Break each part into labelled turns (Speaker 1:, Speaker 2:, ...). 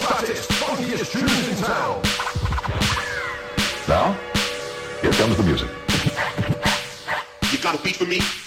Speaker 1: Fattest, funkiest in town.
Speaker 2: Now, here comes the music.
Speaker 3: You got a beat for me?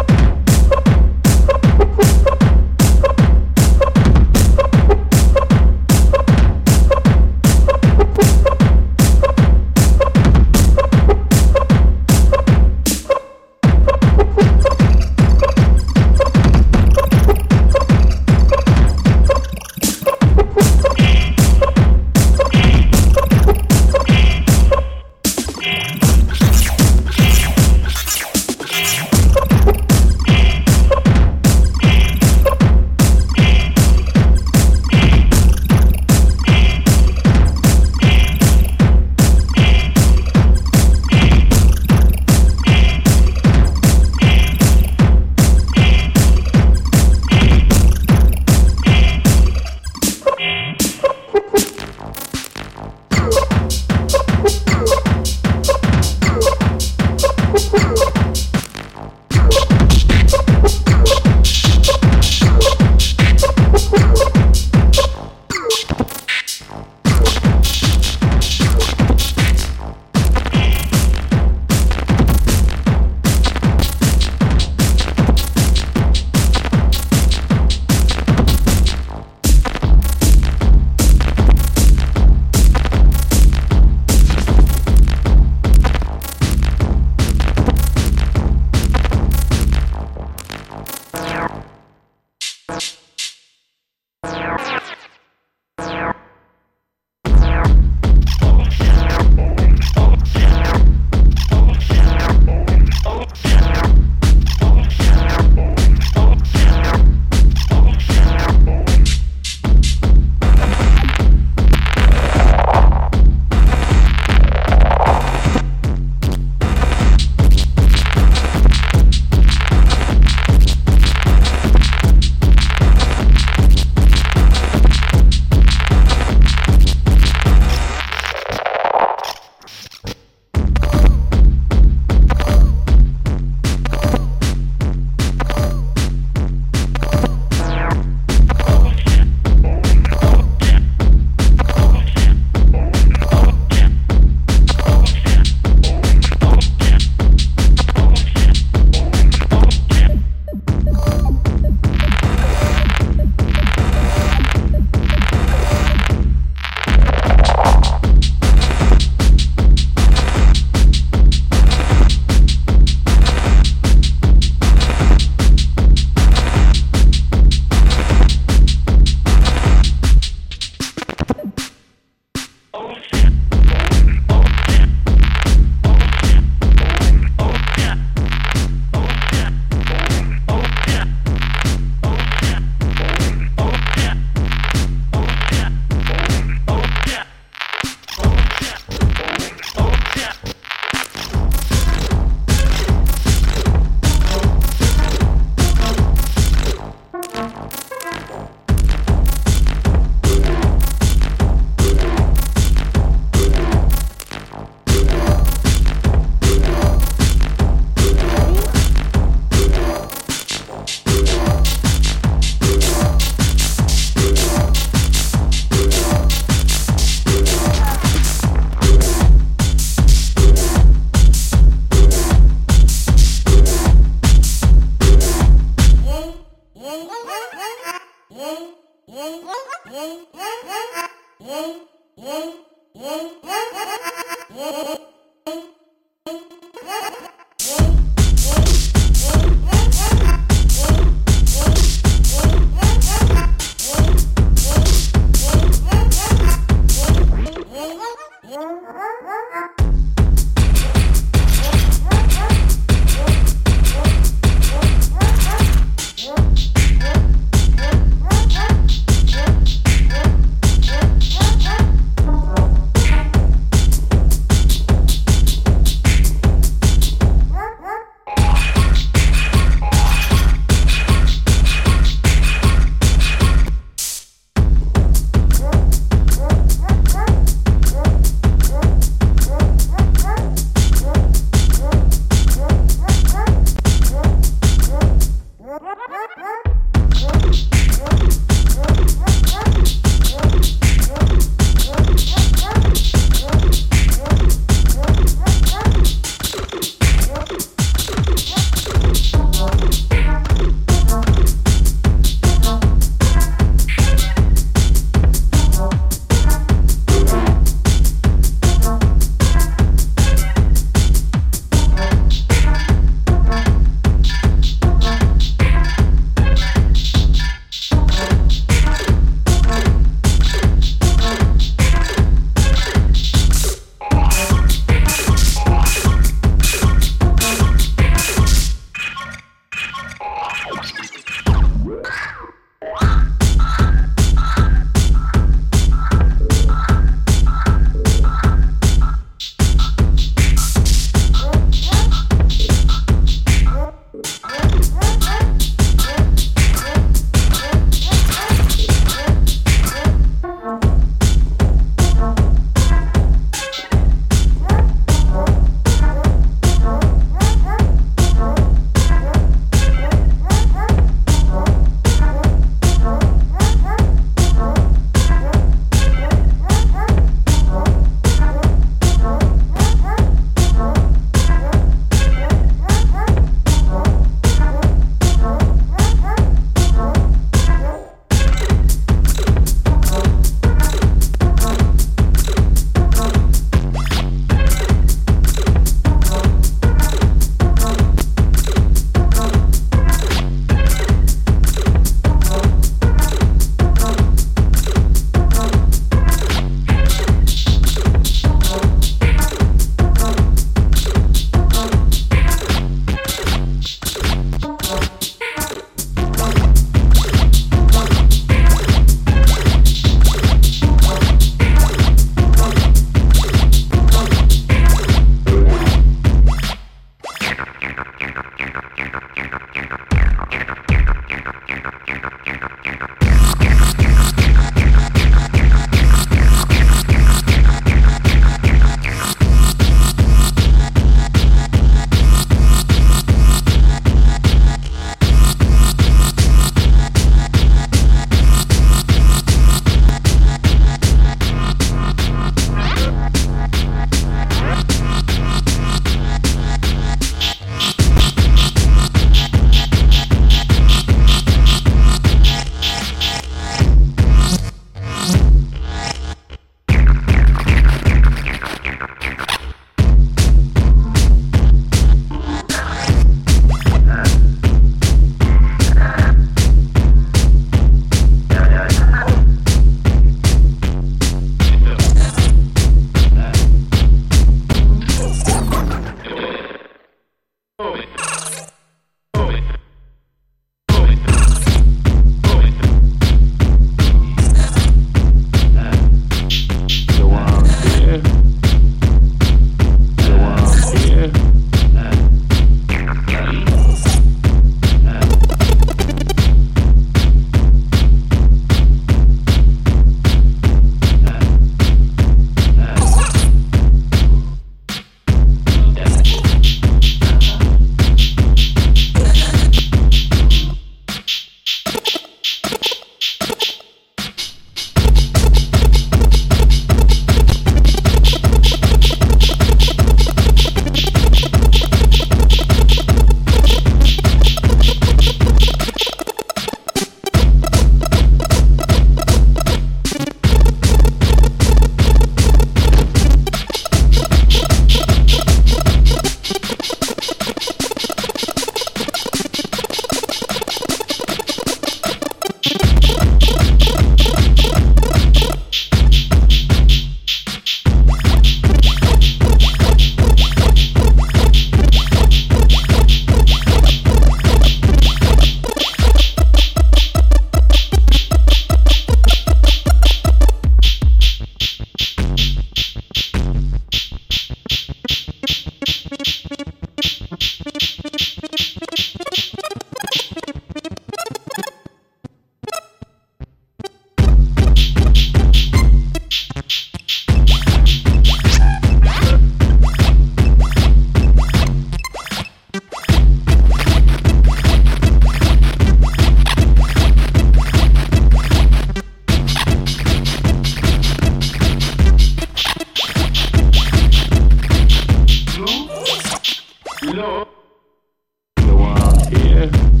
Speaker 1: yeah.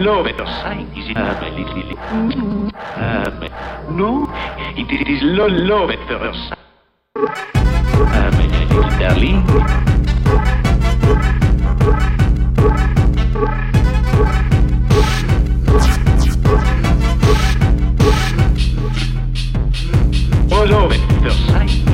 Speaker 1: love to
Speaker 4: scientist um, um,
Speaker 2: no. It is lo love to um, ah, darling. Oh, love it, the ah, scientist.